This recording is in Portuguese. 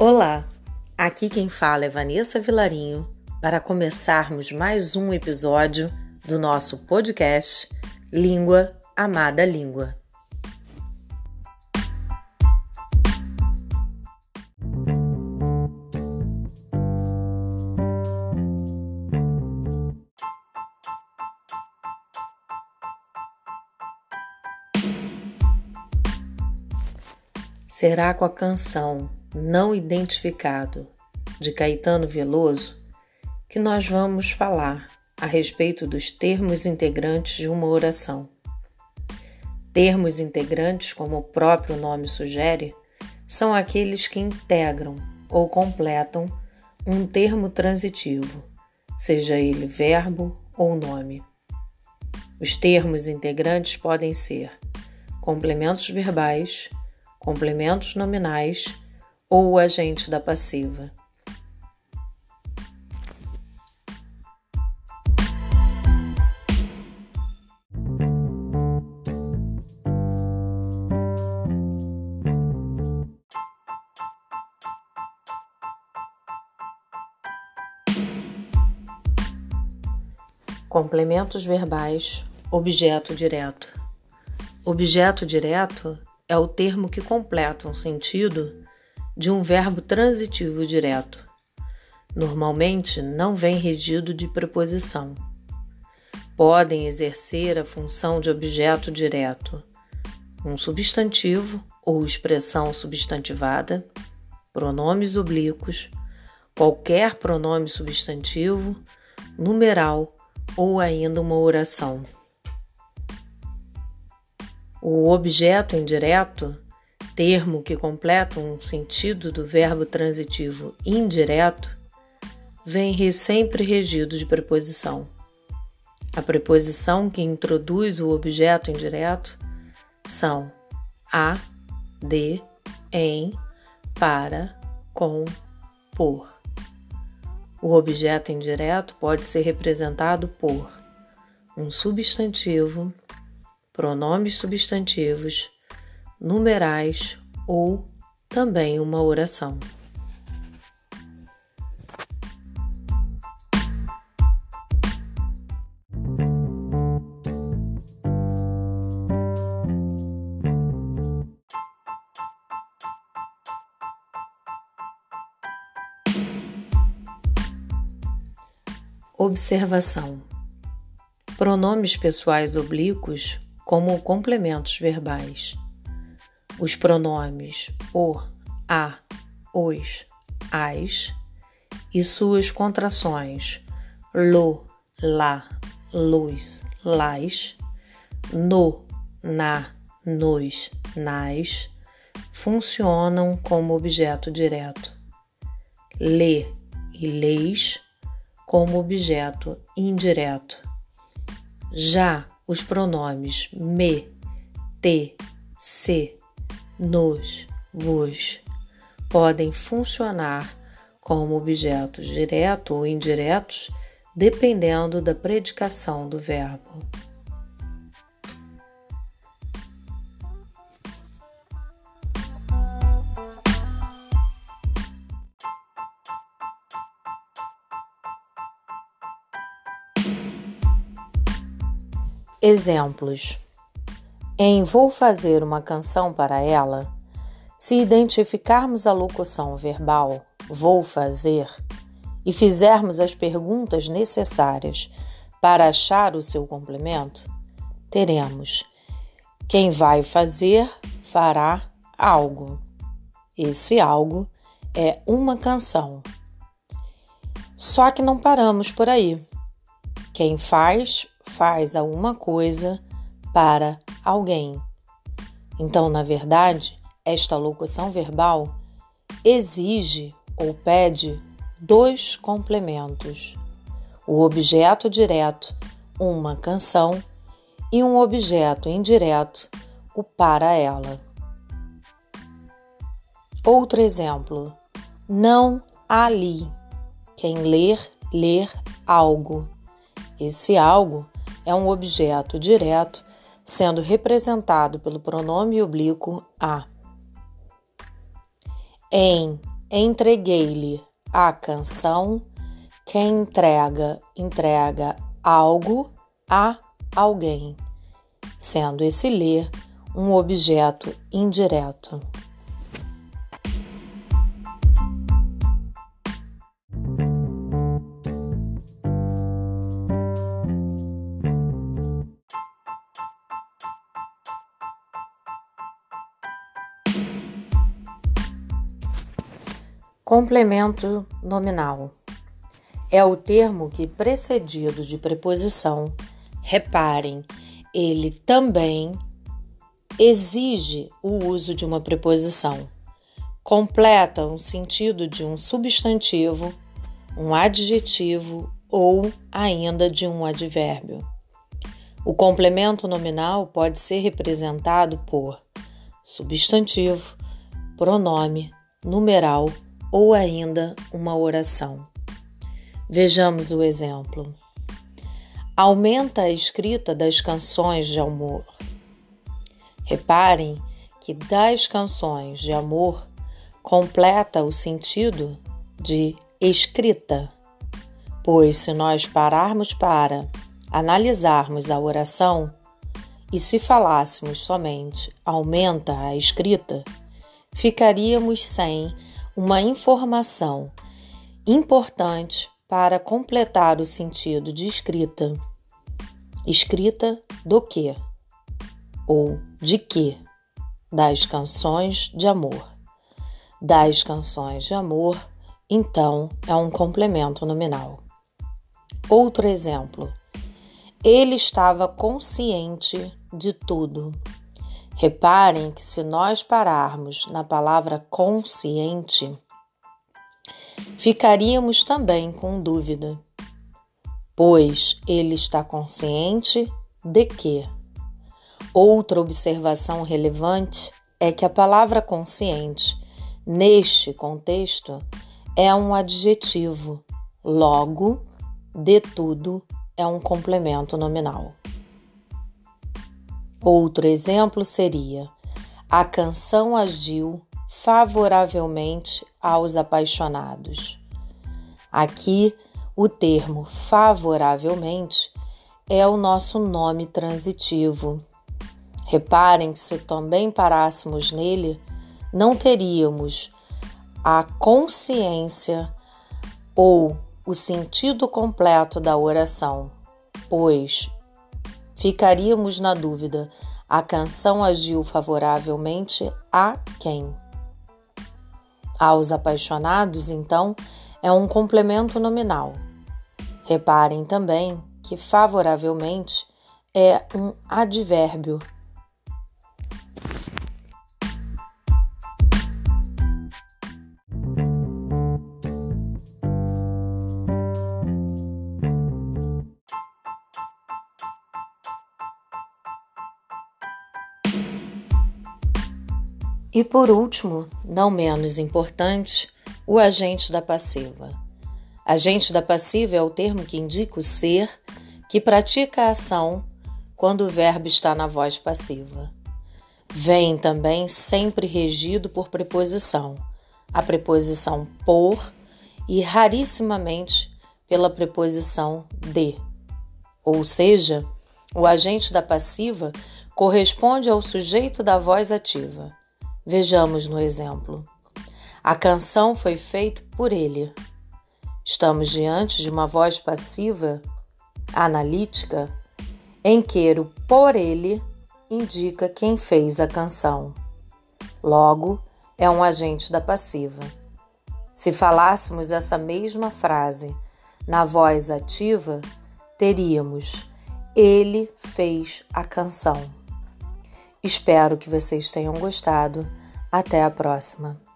Olá, aqui quem fala é Vanessa Vilarinho para começarmos mais um episódio do nosso podcast Língua Amada Língua. Será com a canção Não Identificado de Caetano Veloso que nós vamos falar a respeito dos termos integrantes de uma oração. Termos integrantes, como o próprio nome sugere, são aqueles que integram ou completam um termo transitivo, seja ele verbo ou nome. Os termos integrantes podem ser complementos verbais, complementos nominais ou o agente da passiva. Complementos verbais, objeto direto. Objeto direto é o termo que completa um sentido de um verbo transitivo direto. Normalmente não vem regido de preposição. Podem exercer a função de objeto direto um substantivo ou expressão substantivada, pronomes oblíquos, qualquer pronome substantivo, numeral ou ainda uma oração. O objeto indireto, termo que completa um sentido do verbo transitivo indireto, vem sempre regido de preposição. A preposição que introduz o objeto indireto são a, de, em, para, com, por. O objeto indireto pode ser representado por um substantivo pronomes substantivos, numerais ou também uma oração. Observação: Pronomes pessoais oblíquos como complementos verbais. Os pronomes o, a, os, as e suas contrações lo, lá, luz, las, no, na, nos, nas funcionam como objeto direto. Lê e leis como objeto indireto. Já os pronomes me, te, se, nos, vos podem funcionar como objetos diretos ou indiretos, dependendo da predicação do verbo. Exemplos: Em vou fazer uma canção para ela, se identificarmos a locução verbal vou fazer e fizermos as perguntas necessárias para achar o seu complemento, teremos quem vai fazer fará algo. Esse algo é uma canção. Só que não paramos por aí. Quem faz faz alguma coisa para alguém. Então, na verdade, esta locução verbal exige ou pede dois complementos: o objeto direto, uma canção, e um objeto indireto, o para ela. Outro exemplo: não ali. Quem ler, ler algo. Esse algo é um objeto direto, sendo representado pelo pronome oblíquo a. Em entreguei-lhe a canção. Quem entrega, entrega algo a alguém, sendo esse ler um objeto indireto. Complemento nominal é o termo que, precedido de preposição, reparem, ele também exige o uso de uma preposição. Completa um sentido de um substantivo, um adjetivo ou ainda de um advérbio. O complemento nominal pode ser representado por substantivo, pronome, numeral ou ainda uma oração. Vejamos o exemplo. Aumenta a escrita das canções de amor. Reparem que das canções de amor completa o sentido de escrita, pois se nós pararmos para analisarmos a oração e se falássemos somente aumenta a escrita, ficaríamos sem uma informação importante para completar o sentido de escrita. Escrita do que? Ou de que? Das canções de amor. Das canções de amor, então, é um complemento nominal. Outro exemplo. Ele estava consciente de tudo. Reparem que se nós pararmos na palavra consciente, ficaríamos também com dúvida, pois ele está consciente de que. Outra observação relevante é que a palavra consciente, neste contexto, é um adjetivo, logo, de tudo é um complemento nominal. Outro exemplo seria: a canção agiu favoravelmente aos apaixonados. Aqui, o termo favoravelmente é o nosso nome transitivo. Reparem que se também parássemos nele, não teríamos a consciência ou o sentido completo da oração, pois ficaríamos na dúvida: a canção agiu favoravelmente a quem? Aos apaixonados, então, é um complemento nominal. Reparem também que favoravelmente é um advérbio E por último, não menos importante, o agente da passiva. Agente da passiva é o termo que indica o ser que pratica a ação quando o verbo está na voz passiva. Vem também sempre regido por preposição, a preposição por e rarissimamente pela preposição de. Ou seja, o agente da passiva corresponde ao sujeito da voz ativa. Vejamos no exemplo. A canção foi feita por ele. Estamos diante de uma voz passiva, analítica, em que o por ele indica quem fez a canção. Logo, é um agente da passiva. Se falássemos essa mesma frase na voz ativa, teríamos ele fez a canção. Espero que vocês tenham gostado. Até a próxima!